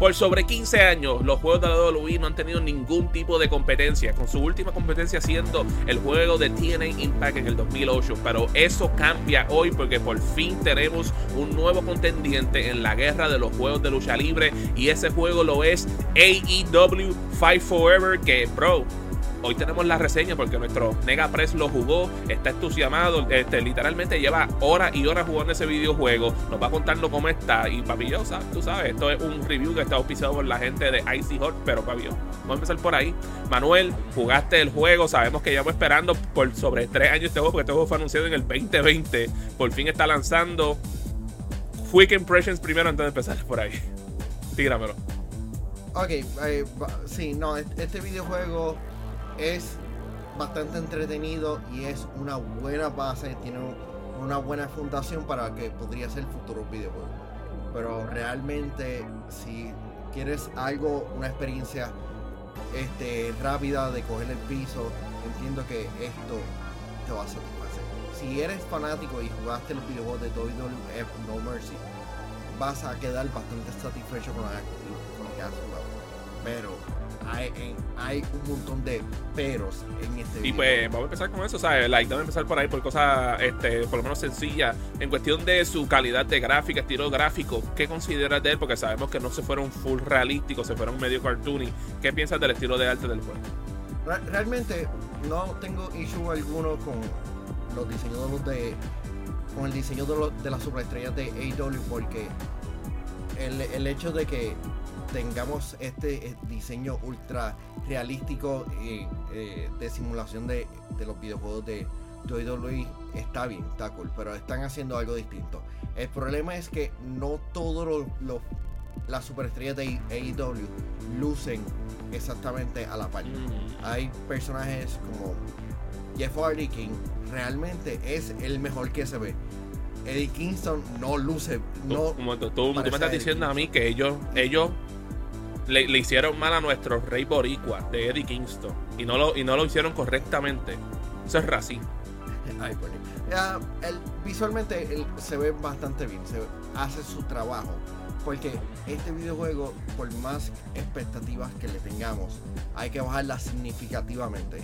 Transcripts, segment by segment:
Por sobre 15 años, los juegos de la WWE no han tenido ningún tipo de competencia, con su última competencia siendo el juego de TNA Impact en el 2008. Pero eso cambia hoy porque por fin tenemos un nuevo contendiente en la guerra de los juegos de lucha libre y ese juego lo es AEW Fight Forever, que bro, Hoy tenemos la reseña porque nuestro Nega Press lo jugó, está entusiasmado, este, literalmente lleva horas y horas jugando ese videojuego, nos va a contarlo cómo está. Y papi, yo, tú sabes, esto es un review que está auspiciado por la gente de Icy Hot, pero papi, vamos a empezar por ahí. Manuel, jugaste el juego, sabemos que llevamos esperando por sobre tres años este juego, porque este juego fue anunciado en el 2020, por fin está lanzando. Quick Impressions primero antes de empezar por ahí. Tíramelo. Ok, eh, sí, no, este videojuego es bastante entretenido y es una buena base, tiene una buena fundación para que podría ser futuro videojuego. Pero realmente si quieres algo, una experiencia este, rápida de coger el piso, entiendo que esto te va a satisfacer. Si eres fanático y jugaste los videojuegos de WWF No Mercy, vas a quedar bastante satisfecho con, con lo que has jugado. Pero hay, un montón de peros en este Y pues vamos a empezar con eso, ¿sabes? Like, vamos a empezar por ahí por cosas, este, por lo menos sencillas. En cuestión de su calidad de gráfica, estilo gráfico, ¿qué consideras de él? Porque sabemos que no se fueron full realísticos, se fueron medio cartoony. ¿Qué piensas del estilo de arte del juego? realmente no tengo issue alguno con los diseños de con el diseño de, los, de las superestrellas de AW porque el, el hecho de que tengamos este eh, diseño ultra realístico eh, de simulación de, los videojuegos de WWE está bien, está cool, pero están haciendo algo distinto. El problema es que no todos los, las superestrellas de AEW lucen exactamente a la par. Mm. Hay personajes como Jeff Hardy, que realmente es el mejor que se ve. Eddie Kingston no luce. No tú, tú me estás diciendo a mí que ellos, ellos le, hicieron mal a nuestro rey boricua de Eddie Kingston y no lo, y no lo hicieron correctamente. Eso es racismo. visualmente se ve bastante bien, se hace su trabajo. Porque este videojuego, por más expectativas que le tengamos, hay que bajarla significativamente.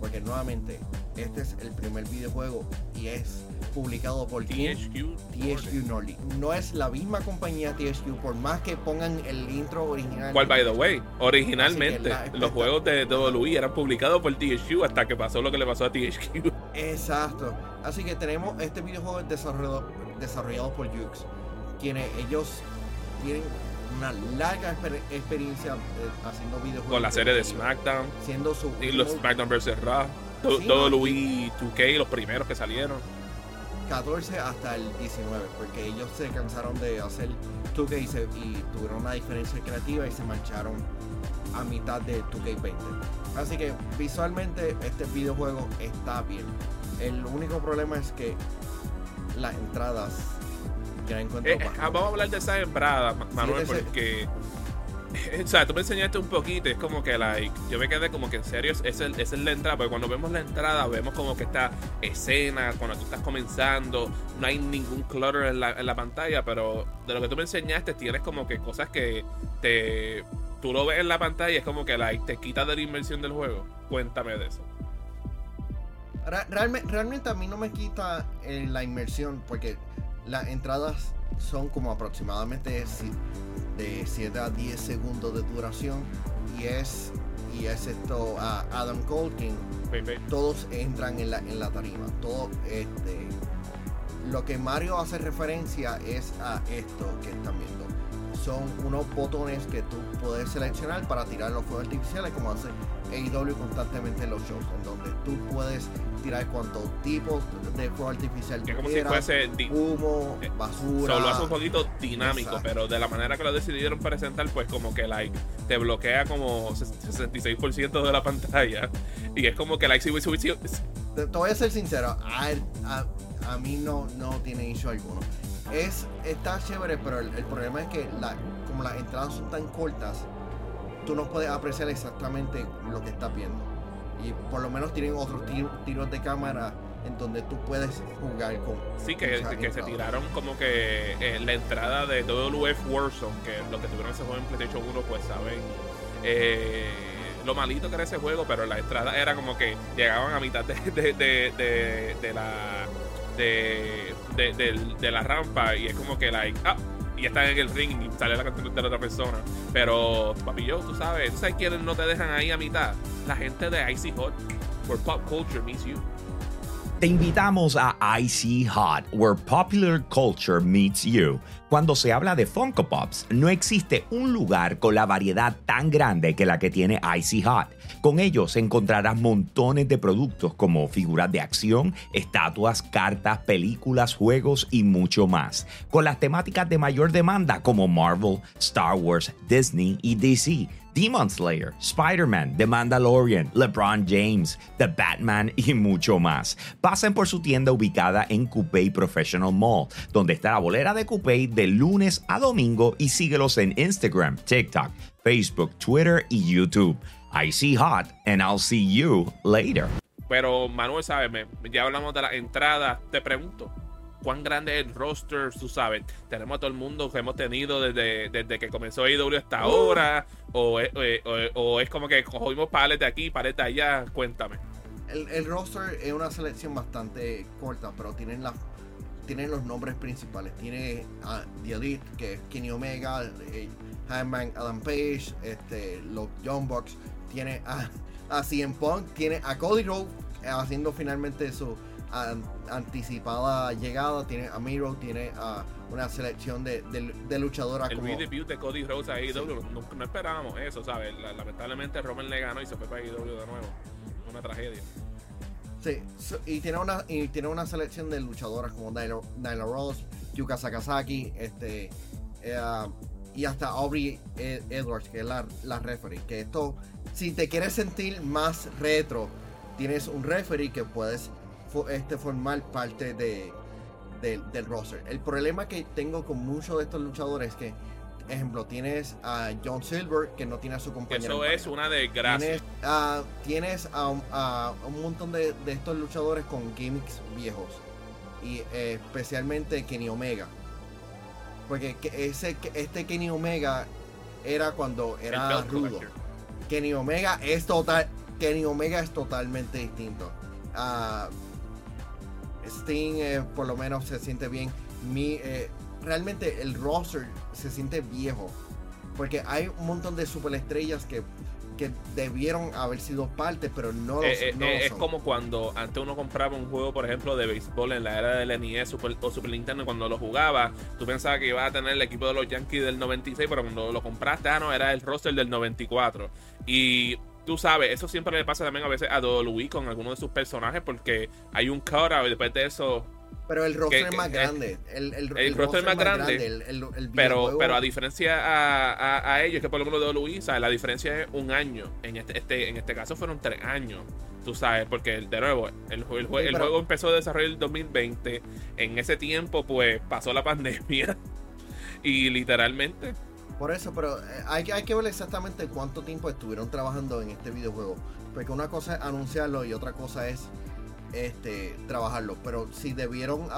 Porque nuevamente, este es el primer videojuego y es publicado por THQ. THQ Nordic. No es la misma compañía THQ, por más que pongan el intro original. ¿Cuál, by the way? Originalmente, los juegos de WWE eran publicados por THQ hasta que pasó lo que le pasó a THQ. Exacto. Así que tenemos este videojuego desarrollado, desarrollado por Jux, quienes ellos tienen una larga experiencia eh, haciendo videojuegos. Con la serie de SmackDown. Siendo su. Y los SmackDown vs. Raw. Todo, Luis 2K, los primeros que salieron. 14 hasta el 19, porque ellos se cansaron de hacer 2K y, tuvieron una diferencia creativa y se marcharon a mitad de 2K20. Así que visualmente este videojuego está bien. El único problema es que las entradas ya encuentro eh, Vamos a hablar de esas entradas, Manuel, porque o sea, tú me enseñaste un poquito, es como que, like, yo me quedé como que en serio, es, el, es la entrada, porque cuando vemos la entrada, vemos como que esta escena, cuando tú estás comenzando, no hay ningún clutter en la, en la pantalla, pero de lo que tú me enseñaste, tienes como que cosas que te. Tú lo ves en la pantalla y es como que, like, te quita de la inversión del juego. Cuéntame de eso. Realmente, realmente a mí no me quita eh, la inmersión, porque las entradas son como aproximadamente de 7 a 10 segundos de duración. Y es y es esto a Adam Cole todos entran en la, en la tarima. Todo este lo que Mario hace referencia es a esto que están viendo. Son unos botones que tú puedes seleccionar para tirar los fuegos artificiales como hace AEW constantemente en los shows en donde tú puedes tirar cuantos tipos de fuego artificial que como si fuese humo, eh, basura. Solo hace un poquito dinámico, pero de la manera que lo decidieron presentar, pues como que like te bloquea como 66% de la pantalla. Y es como que like si, si, si, te, voy a ser sincero, a, a, mí no, no tiene issue alguno. Es, está chévere, pero el, problema es que la, como las entradas son tan cortas, tú no puedes apreciar exactamente lo que estás viendo y por lo menos tienen otros tiros de cámara en donde tú puedes jugar con. Sí, que, que se tiraron como que eh, la entrada de WF Warzone, que los que tuvieron ese juego en PlayStation 1, pues saben eh, lo malito que era ese juego, pero la entrada era como que llegaban a mitad de, de, de, de la. De, de, la rampa y es como que like ah, y están en el ring y sale la canción de la otra persona. Pero, papi, yo, tú sabes, ¿tú sabes quiénes no te dejan ahí a mitad? La gente de Icy Hot, where pop culture meets you. Te invitamos a Icy Hot, where popular culture meets you. Cuando se habla de Funko Pops, no existe un lugar con la variedad tan grande que la que tiene Icy Hot. Con ellos encontrarás montones de productos como figuras de acción, estatuas, cartas, películas, juegos y mucho más. Con las temáticas de mayor demanda como Marvel, Star Wars, Disney y DC Demon Slayer, Spider-Man, The Mandalorian, LeBron James, The Batman y mucho más. Pasen por su tienda ubicada en Coupé Professional Mall, donde está la bolera de Coupé de lunes a domingo y síguelos en Instagram, TikTok, Facebook, Twitter y YouTube. I see hot and I'll see you later. Pero Manuel, ¿sabes? Ya hablamos de la entrada. Te pregunto, cuán grande es el roster, tú sabes. Tenemos a todo el mundo que hemos tenido desde, desde que comenzó AEW hasta ahora. O, o, es como que cogimos paleta de aquí, paleta de allá. Cuéntame. El, roster es una selección bastante corta, pero tienen la, tienen los nombres principales. Tiene a The Elite, que es Kenny Omega, eh, Hanman Adam Page, este, los Young Bucks. Tiene a, a CM Punk, tiene a Cody Rhodes haciendo finalmente su anticipada llegada. Tiene a Miro, tiene a una selección de, de, luchadoras. El como... debut de Cody Rhodes a AEW, no, esperábamos eso, ¿sabes? lamentablemente Roman le ganó y se fue para AEW de nuevo. Una tragedia. Sí, y tiene una y tiene una selección de luchadoras como Nyla, Rose, Yuka Sakazaki, este eh, y hasta Aubrey e-, Edwards, que es la, la referee. Que esto, si te quieres sentir más retro, tienes un referee que puedes este, formar parte de, del roster. El problema que tengo con muchos de estos luchadores es que, ejemplo, tienes a John Silver que no tiene a su compañero. Eso es una desgracia. Tienes, a, un montón de, estos luchadores con gimmicks viejos. Y eh, especialmente Kenny Omega. Porque ese, este Kenny Omega era cuando era rudo. Kenny Omega es total. Omega es totalmente distinto. Uh, Sting eh, por lo menos se siente bien. Mi, eh, realmente el roster se siente viejo. Porque hay un montón de superestrellas que, que debieron haber sido parte, pero no, eh, Es como cuando antes uno compraba un juego, por ejemplo, de béisbol en la era del NES Super, o Super Nintendo, cuando lo jugaba, tú pensabas que iba a tener el equipo de los Yankees del 96, pero cuando lo compraste, ah, no, era el roster del 94. Y tú sabes, eso siempre le pasa también a veces a WWE con algunos de sus personajes porque hay un cutout y después de eso pero el roster es más grande. El, el, roster es más grande. pero, pero a diferencia a, a, ellos, que por lo menos de Luisa, la diferencia es un año. En este, este, en este caso fueron tres años. Tú sabes, porque de nuevo, el, el, juego empezó a desarrollar el 2020. En ese tiempo, pues pasó la pandemia. y literalmente por eso, pero eh, hay, hay que ver exactamente cuánto tiempo estuvieron trabajando en este videojuego. Porque una cosa es anunciarlo y otra cosa es este trabajarlo. Pero si debieron.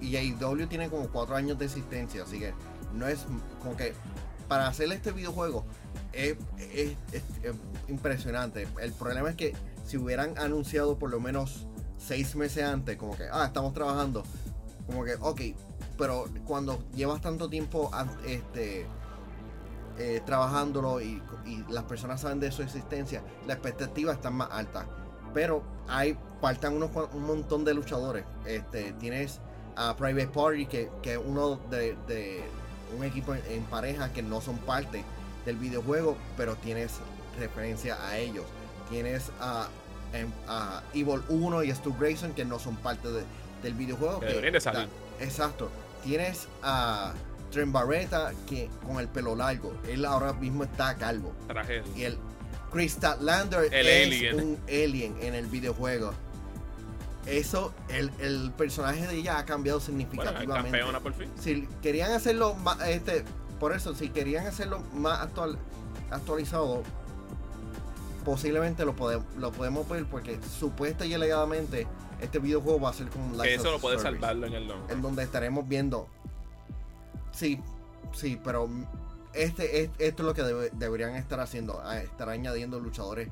y AEW tiene como cuatro años de existencia, así que no es como que para hacer este videojuego es, impresionante. El problema es que si hubieran anunciado por lo menos seis meses antes, como que, ah, estamos trabajando, como que, ok, pero cuando llevas tanto tiempo este, eh, trabajándolo y, las personas saben de su existencia, la expectativa está más alta. Pero hay, faltan unos, un montón de luchadores. Este, tienes a Private Party, que, es uno de, un equipo en, pareja que no son parte del videojuego, pero tienes referencia a ellos. Tienes a, a Evil 1 y Stu Grayson, que no son parte del videojuego. exacto. Tienes a Trent Barreta que con el pelo largo. Él ahora mismo está calvo. Y el Crystal Lander es un alien en el videojuego. Eso, el, personaje de ella ha cambiado significativamente. Si querían hacerlo más, este, por eso, si querían hacerlo más actual, actualizado, posiblemente lo podemos, lo podemos ver porque supuesta y alegadamente Este videojuego va a ser como Que eso lo puede salvarlo en el long. En donde estaremos viendo. Sí, sí, pero este, esto es lo que deberían estar haciendo. Estar añadiendo luchadores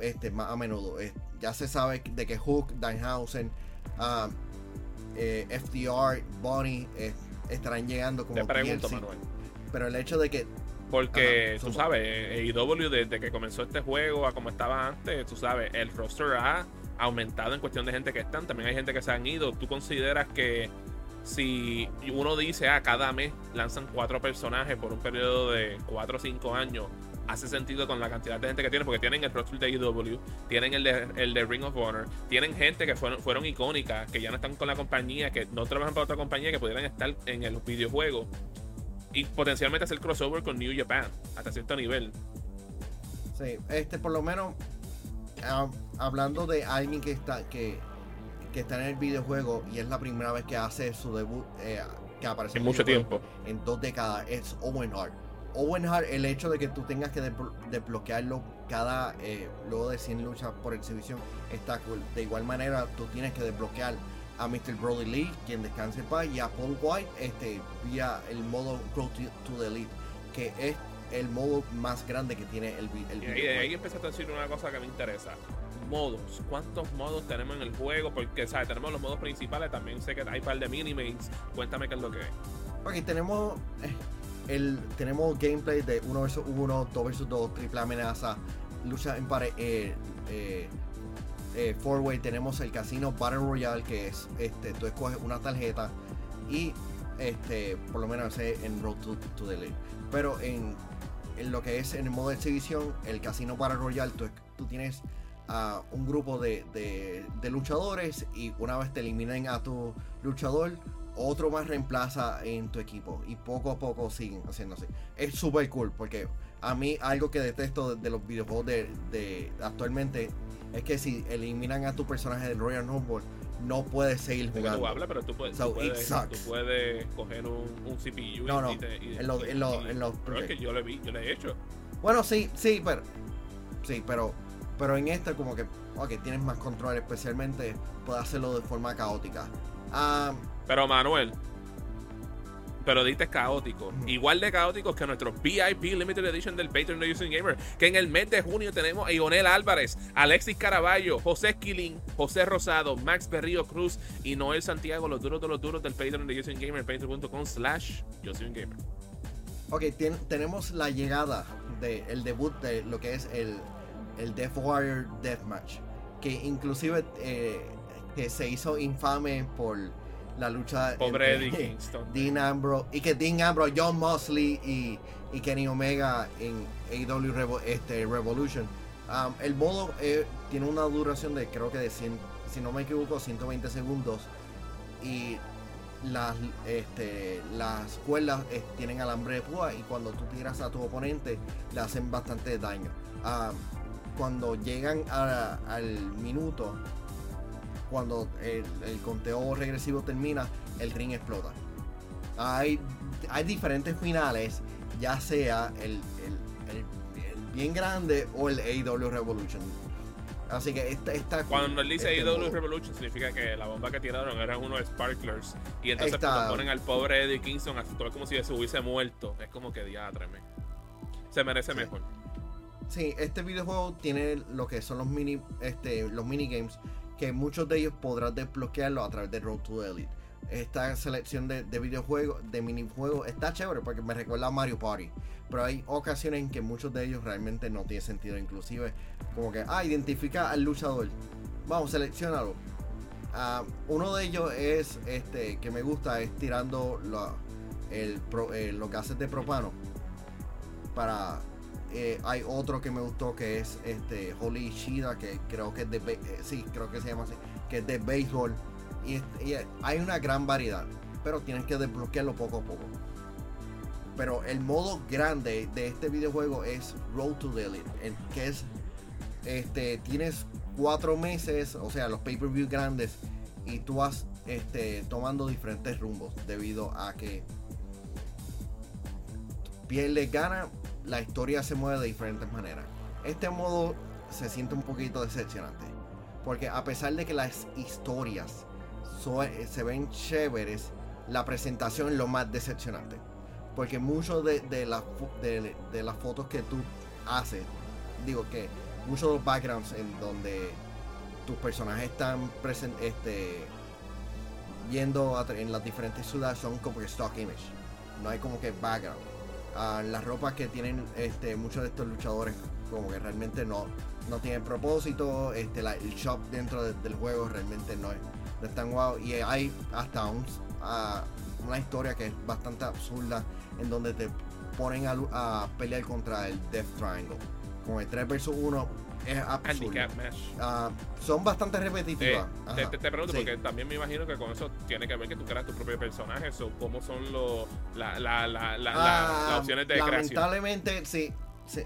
este, más a menudo. ya se sabe de que Hook, Danhausen, uh, eh, FDR, Bonnie eh, estarán llegando como Te pregunto, Manuel. Pero el hecho de que porque tú sabes, AEW desde que comenzó este juego a como estaba antes, tú sabes, el roster ha aumentado en cuestión de gente que están. También hay gente que se han ido. ¿Tú consideras que si uno dice, ah, cada mes lanzan cuatro personajes por un periodo de cuatro o cinco años, hace sentido con la cantidad de gente que tienen? Porque tienen el roster de AEW, tienen el de, el de Ring of Honor, tienen gente que fueron, fueron icónicas, que ya no están con la compañía, que no trabajan para otra compañía, que pudieran estar en el videojuego y potencialmente hacer crossover con New Japan hasta cierto nivel. Sí, este por lo menos ah, hablando de alguien que está que, que, está en el videojuego y es la primera vez que hace su debut eh, que aparece en, mucho tiempo en dos décadas es Owen Hart. Owen Hart, el hecho de que tú tengas que desbloquearlo cada eh, luego de 100 luchas por exhibición está cool. De igual manera, tú tienes que desbloquear a Mr. Brody Lee, quien descanse en paz, y a Paul White este, vía el modo Grow to, the Elite, que es el modo más grande que tiene el, el y ahí, ahí empezaste a decir una cosa que me interesa. Modos. ¿Cuántos modos tenemos en el juego? Porque, ¿sabes? Tenemos los modos principales. También sé que hay un par de minimates. Cuéntame qué es lo que es. Ok, tenemos... Eh, el, tenemos gameplay de 1 vs 1, 2 vs 2, triple amenaza, lucha en pared, eh, eh, eh, Four Way tenemos el casino Battle Royale, que es este, tú escoges una tarjeta y este, por lo menos en Road to, the League. Pero en, lo que es en el modo exhibición, el casino Battle Royale, tú, tú tienes a un grupo de, de, luchadores y una vez te eliminen a tu luchador, otro más reemplaza en tu equipo y poco a poco siguen haciendo así. Es súper cool porque a mí algo que detesto de, los videojuegos de, de actualmente es que si eliminan a tu personaje del Royal Rumble, no puedes seguir jugando. Tú hablas, pero tú puedes, tú puedes, coger un, un, CPU no, no, y, te, y, en los, en los, en los pero es que yo lo vi, yo lo he hecho. Bueno, sí, sí, pero sí, pero pero en esta como que ok, tienes más control, especialmente puedes hacerlo de forma caótica. Ah, pero Manuel, pero diste caótico. Igual de caóticos que nuestro VIP Limited Edition del Patreon de Using Gamer. Que en el mes de junio tenemos a Ionel Álvarez, Alexis Caraballo, José Esquilín, José Rosado, Max Berrío Cruz y Noel Santiago, los duros de los duros del Patreon de Using Gamer, patreon.com slash Gamer. Ok, tenemos la llegada del debut de lo que es el, el Death Warrior Deathmatch. Que inclusive eh, que se hizo infame por la lucha Pobre Eddie Kingston. Dean Ambrose y que Dean Ambrose, John Mosley y, y Kenny Omega en AEW este, Revolution. Um, el modo eh, tiene una duración de creo que de 100, si no me equivoco, 120 segundos y las, este, las cuerdas eh, tienen alambre de púa y cuando tú tiras a tu oponente le hacen bastante daño. Um, cuando llegan al minuto cuando el, conteo regresivo termina, el ring explota. Hay, hay diferentes finales, ya sea el, bien grande o el AEW Revolution. Así que esta, esta Cuando él dice este AEW Revolution significa que la bomba que tiraron eran unos sparklers. Y entonces cuando ponen al pobre Eddie Kingston todo como si se hubiese muerto. Es como que diátreme. Se merece mejor. Sí, este videojuego tiene lo que son los mini, este, los minigames que muchos de ellos podrás desbloquearlo a través de Road to Elite. Esta selección de, videojuegos, de minijuegos, está chévere porque me recuerda a Mario Party. Pero hay ocasiones en que muchos de ellos realmente no tienen sentido. Inclusive, como que, ah, identifica al luchador. Vamos, seleccionalo. Uh, uno de ellos es, este, que me gusta, es tirando el, eh, los gases de propano para eh, hay otro que me gustó que es este Holy Shida, que creo que es de eh, sí, creo que se llama así, que es de béisbol. Y, hay una gran variedad, pero tienes que desbloquearlo poco a poco. Pero el modo grande de este videojuego es Road to the Elite, que es este tienes cuatro meses, o sea, los pay-per-view grandes, y tú vas este, tomando diferentes rumbos debido a que pierdes gana la historia se mueve de diferentes maneras. Este modo se siente un poquito decepcionante. Porque a pesar de que las historias se ven chéveres, la presentación es lo más decepcionante. Porque muchos de, de, de, las fotos que tú haces, digo que muchos de los backgrounds en donde tus personajes están este, viendo en las diferentes ciudades son como que stock image. No hay como que background. Las ropas que tienen este, muchos de estos luchadores como que realmente no, no tienen propósito. Este, el shop dentro del juego realmente no es, tan guau. Y hay hasta un, una historia que es bastante absurda en donde te ponen a, a pelear contra el Death Triangle. Con el 3 vs 1 es absurdo. Uh, son bastante repetitivas. Eh, te, te, pregunto, porque también me imagino que con eso tiene que ver que tú creas tu propio personaje. o ¿Cómo son los la, la, la, las ah, opciones de lamentablemente, sí, sí.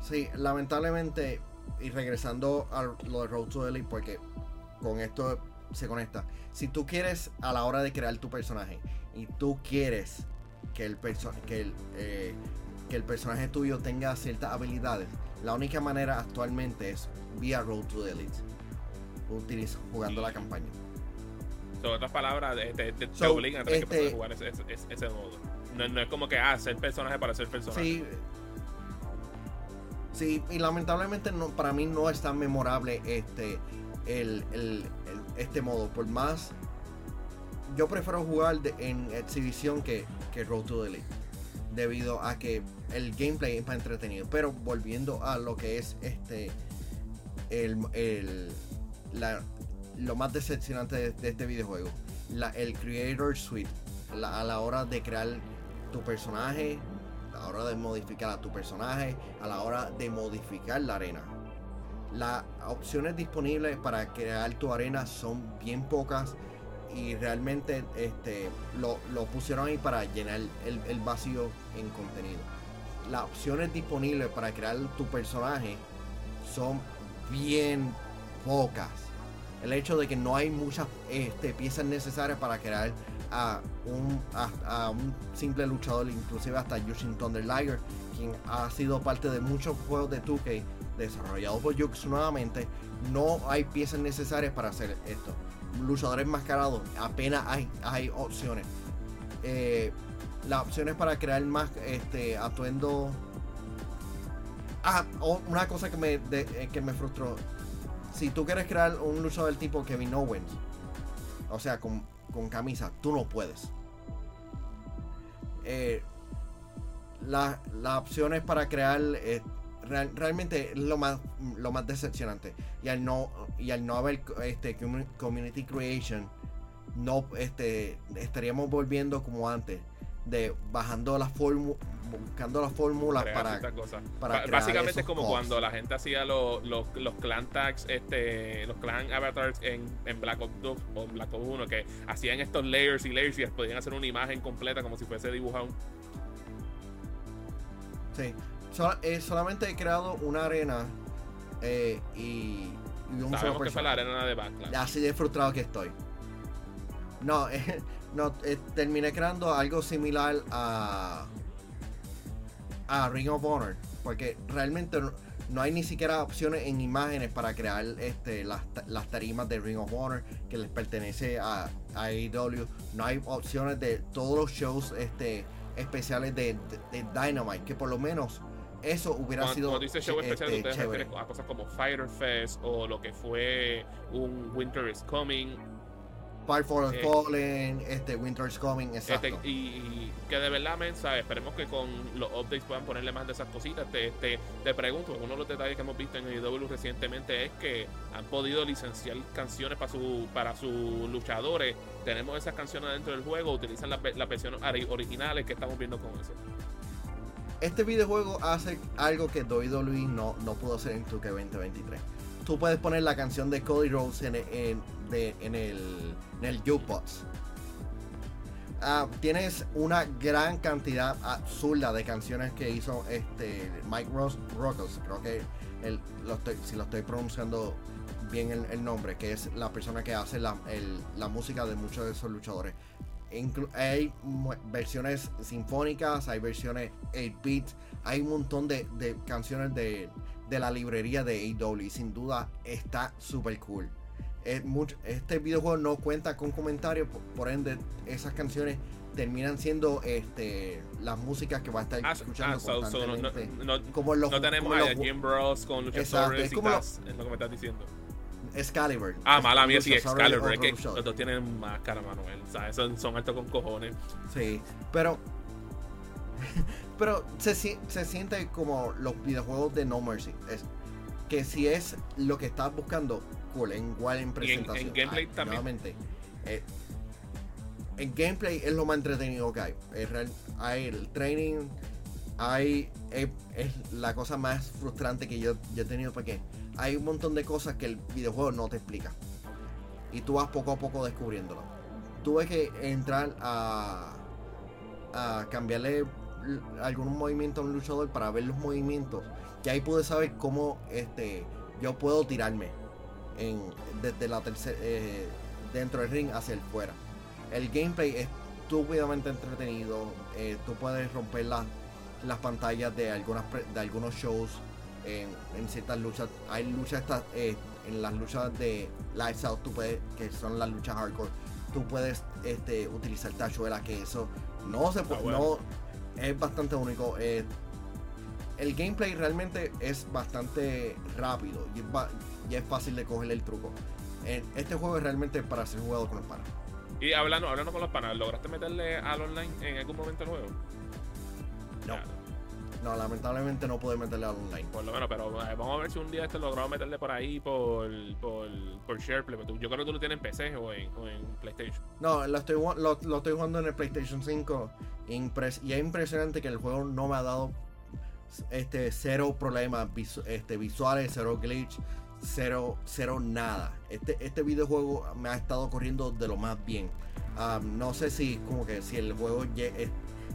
Sí, lamentablemente, y regresando a lo de Road to Elite, porque con esto se conecta. Si tú quieres, a la hora de crear tu personaje, y tú quieres que el, que el, eh, que el personaje tuyo tenga ciertas habilidades, la única manera actualmente es vía Road to the Elite. Utilizo, jugando la campaña. En otras palabras, te, te, obligan a tener que este jugar ese, ese, modo. No, es como que, ah, ser personaje para ser personaje. Sí. Sí, y lamentablemente no, para mí no es tan memorable este, el, el, este modo. Por más, yo prefiero jugar en exhibición que, que Road to the Elite debido a que el gameplay es más entretenido. Pero volviendo a lo que es este el, lo más decepcionante de, este videojuego, el Creator Suite, a la hora de crear tu personaje, a la hora de modificar a tu personaje, a la hora de modificar la arena. Las opciones disponibles para crear tu arena son bien pocas y realmente este, lo, pusieron ahí para llenar el, vacío en contenido. Las opciones disponibles para crear tu personaje son bien pocas. El hecho de que no hay muchas este, piezas necesarias para crear a un, a, un simple luchador, inclusive hasta Yushin Thunder Liger, quien ha sido parte de muchos juegos de 2K desarrollados por Jux nuevamente, no hay piezas necesarias para hacer esto luchadores mascarados, apenas hay, hay opciones. Eh, las opciones para crear más este atuendo. Ah, una cosa que me, eh, que me frustró. Si tú quieres crear un luchador tipo Kevin Owens, o sea, con, camisa, tú no puedes. Eh, las opciones para crear realmente es lo más, lo más decepcionante. Y al no, y al no haber este, community creation, no este, estaríamos volviendo como antes, de bajando las fórmulas buscando las fórmulas para, para básicamente es como cuando la gente hacía los, los, clan tags este los clan avatars en, en Black Ops 2 o Black Ops 1 que hacían estos layers y layers y podían hacer una imagen completa como si fuese dibujado. Sí. Eh, solamente he creado una arena eh, y, y, un Sabemos que fue la arena de Backlash. Así de frustrado que estoy. No, eh, no terminé creando algo similar a, a Ring of Honor. Porque realmente no, hay ni siquiera opciones en imágenes para crear este, las, las tarimas de Ring of Honor que les pertenece a, a AEW. No hay opciones de todos los shows este, especiales de, de Dynamite. Que por lo menos eso hubiera sido. Cuando dice show especial, este, ustedes a cosas como Fighter Fest o lo que fue un Winter is Coming. Fire for eh, Fallen, este, Winter is Coming, este, exacto. y, que de verdad, mensa, esperemos que con los updates puedan ponerle más de esas cositas. Te, te, te pregunto, uno de los detalles que hemos visto en IW recientemente es que han podido licenciar canciones para su para sus luchadores. Tenemos esas canciones dentro del juego, utilizan las versiones originales que estamos viendo con eso este videojuego hace algo que WWE no, no pudo hacer en 2K 2023. Tú puedes poner la canción de Cody Rhodes en, el, en el jukebox. Ah, tienes una gran cantidad absurda de canciones que hizo este Mike Ross Rockos, creo que si lo estoy pronunciando bien el, nombre, que es la persona que hace la, la música de muchos de esos luchadores hay versiones sinfónicas, hay versiones 8 bits, hay un montón de, canciones de, de la librería de AEW y sin duda está súper cool. Este videojuego no cuenta con comentarios, por, ende esas canciones terminan siendo este las músicas que va a estar Ah, escuchando ah, so- so no, constantemente. no- no- como los, no tenemos como a los- Jim Bros con Exacto, luchadores es y como lo- tas, es lo que me estás diciendo. Excalibur. Ah, mala mía, sí, Excalibur. Es que los dos tienen máscara, Manuel. O sea, son, son altos con cojones. Sí, pero. pero se, se siente como los videojuegos de No Mercy. Es, que si es lo que estás buscando, cool, en igual en presentación. gameplay Ah, también. nuevamente, eh, en gameplay es lo más entretenido que hay. Es real- hay el training, hay. Es, es la cosa más frustrante que yo, yo he tenido porque hay un montón de cosas que el videojuego no te explica. Y tú vas poco a poco descubriéndolo. Tuve que entrar a, cambiarle l- algún movimiento a un luchador para ver los movimientos. Y ahí pude saber cómo este, yo puedo tirarme en, desde la tercera dentro del ring hacia el fuera. El gameplay es estúpidamente entretenido. eh, tú puedes romper las las pantallas de algunas de algunos shows en, en ciertas luchas. Hay luchas estas, eh, en las luchas de Out, tú puedes, que son las luchas hardcore, tú puedes este, utilizar tachuelas, que eso no se puede, Ah, bueno. no es bastante único. eh, el gameplay realmente es bastante rápido y es, ba- y es fácil de coger el truco. Eh, Este juego es realmente para ser jugado con los panas. Y hablando, hablando con los panas, ¿lograste meterle al online en algún momento juego? No. No, lamentablemente no pude meterle al online. por lo menos, pero eh, vamos a ver si un día este logrado meterle por ahí por, por, por SharePlay. pero tú- Yo creo que tú lo tienes en PC o en, o en PlayStation. No, lo estoy, lo estoy jugando en el PlayStation 5 impres- y es impresionante que el juego no me ha dado este cero problemas visu- este, visuales, cero glitch, cero, cero nada. Este, este videojuego me ha estado corriendo de lo más bien. Ah, no sé si como que si el juego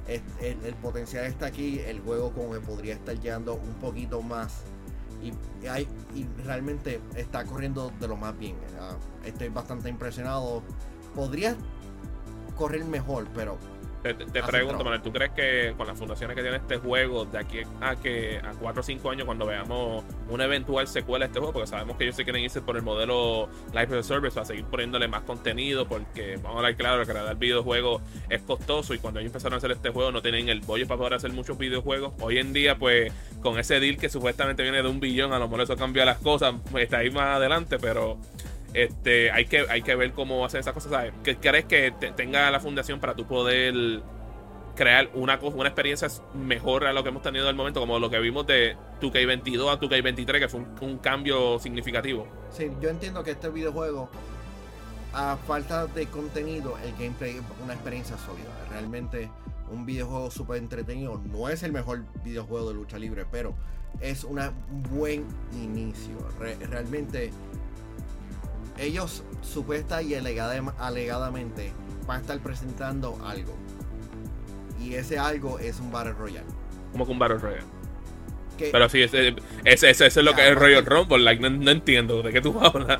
el, potencial está aquí, el juego como que podría estar llegando un poquito más. Y, hay, y realmente está corriendo de lo más bien. Estoy bastante impresionado. Podría correr mejor, pero Te, te- pregunto. Manuel, ¿tú crees que con las fundaciones que tiene este juego, de aquí a que a 4 o 5 años, cuando veamos una eventual secuela de este juego, porque sabemos que ellos se quieren irse por el modelo Live as a Service para seguir poniéndole más contenido, porque vamos a hablar claro, crear videojuegos es costoso y cuando ellos empezaron a hacer este juego no tienen el bollo para poder hacer muchos videojuegos. Hoy en día, pues, con ese deal que supuestamente viene de un billón, a lo mejor eso cambia las cosas, pues, está ahí más adelante, pero este, hay que, hay que ver cómo hacen esas cosas, ¿sabes? ¿Qué crees que te- tenga la fundación para tú poder crear una, una experiencia mejor a lo que hemos tenido en el momento, como lo que vimos de 2K22 a 2K23, que fue un, cambio significativo? sí, yo entiendo que este videojuego, a falta de contenido, el gameplay es una experiencia sólida. Realmente un videojuego súper entretenido. No es el mejor videojuego de lucha libre, pero es un buen inicio. Re- realmente ellos supuesta y alegada- alegadamente van a estar presentando algo. Y ese algo es un Battle Royale. Como que un Battle Royale. Que Pero sí, ese, ese, ese- ese es lo que es Royal Rumble. Like, no, no entiendo de qué tú hablas.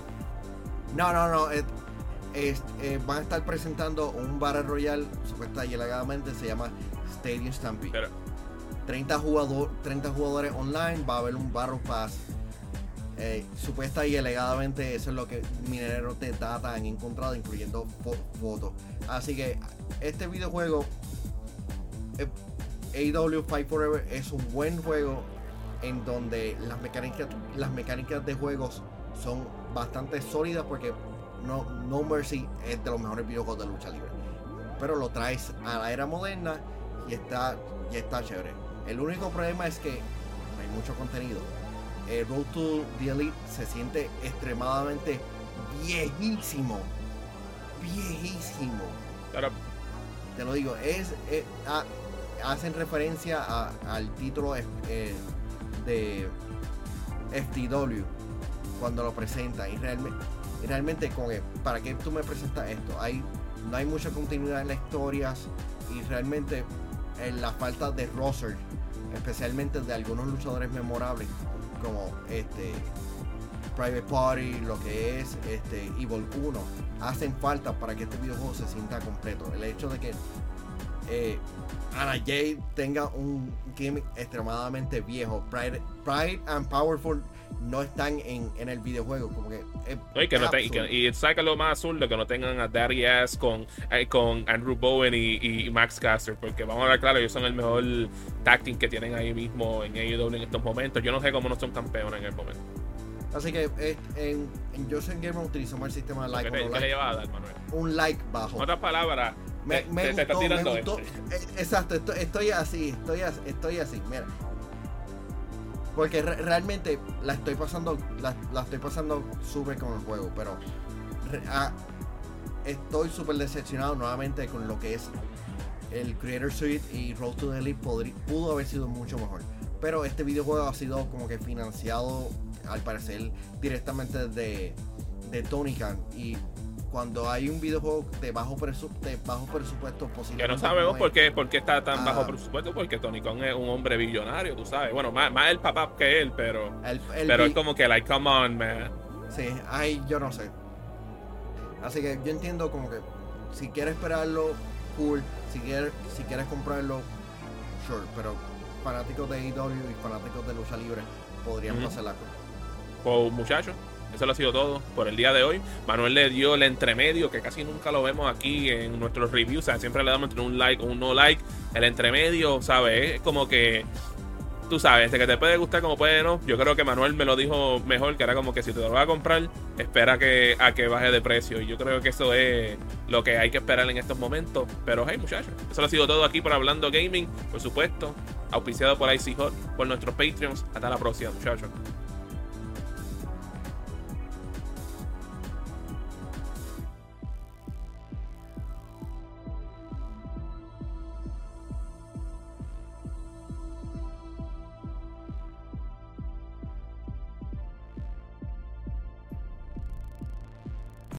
No, no, no. es- es- eh, van a estar presentando un Battle Royale, supuesta y alegadamente se llama Stadium Stampede. Pero, 30, jugador, 30 jugadores online, va a haber un Battle Pass. Eh, supuesta y alegadamente eso es lo que mineros de data han encontrado, incluyendo fo- fotos. Así que este videojuego, eh, AW Fight Forever, es un buen juego en donde las mecánicas, las mecánicas de juegos son bastante sólidas porque no, no Mercy es de los mejores videojuegos de lucha libre. Pero lo traes a la era moderna y está, y está chévere. El único problema es que no hay mucho contenido. Eh, Road to the Elite se siente extremadamente viejísimo. Viejísimo. Te lo digo, es, es- ha- hacen referencia a- al título eh, eh, de FTW cuando lo presentan y realmente, realmente con el- para qué tú me presentas esto hay no hay mucha continuidad en las historias y realmente en la falta de roster especialmente de algunos luchadores memorables como este Private Party, lo que es este Evil 1, hacen falta para que este videojuego se sienta completo. El hecho de que eh, Ana Jade tenga un gimmick extremadamente viejo. Pride, Pride and Powerful no están en, en el videojuego. Como que. es- No, y, que no es te- y, que- absurdo. y saca lo más azul de que no tengan a Daddy Ass con, eh, con Andrew Bowen y, y Max Caster, porque vamos a ver claro, ellos son el mejor tag team que tienen ahí mismo en AEW en estos momentos. Yo no sé cómo no son campeones en el momento. Así que eh, en, en Joseph Gamer utilizamos el sistema de like. ¿Qué, te- o no qué le like, lleva a dar, Manuel? un like bajo. En otras palabras, Me, te, me te- te está me tirando gustó. este. Eh, Exacto, estoy, estoy así, estoy así, estoy así, mira. Porque re- realmente la estoy pasando, la, estoy pasando súper con el juego, pero ah, estoy súper decepcionado nuevamente con lo que es el Creator Suite y Road to the Elite pudo haber sido mucho mejor. Pero este videojuego ha sido como que financiado, al parecer, directamente de, de Tony Khan. Y cuando hay un videojuego de bajo, presu- de bajo presupuesto, Que posiblemente. no sabemos por qué, por qué está tan Ah. bajo presupuesto, porque Tony Khan es un hombre billonario, tú sabes. Bueno, más, más el papá que él, pero, El, el pero es como que, like, come on, man. Sí, ay, yo no sé. Así que yo entiendo como que si quieres esperarlo, cool. Si quieres, si quieres comprarlo, sure. Pero fanáticos de AEW y fanáticos de lucha libre podrían Ujú. pasar la cool. Pues muchachos, eso lo ha sido todo por el día de hoy. Manuel le dio el entremedio, que casi nunca lo vemos aquí en nuestros reviews. Siempre le damos entre un like o un no like. El entremedio, ¿sabes? Es como que. Tú sabes, de que te puede gustar como puede no. Yo creo que Manuel me lo dijo mejor, que era como que si te lo vas a comprar, espera que, a que baje de precio. Y yo creo que eso es lo que hay que esperar en estos momentos. Pero hey, muchachos, eso lo ha sido todo aquí por Hablando Gaming, por supuesto. Auspiciado por IC Hot, por nuestros Patreons. Hasta la próxima, muchachos.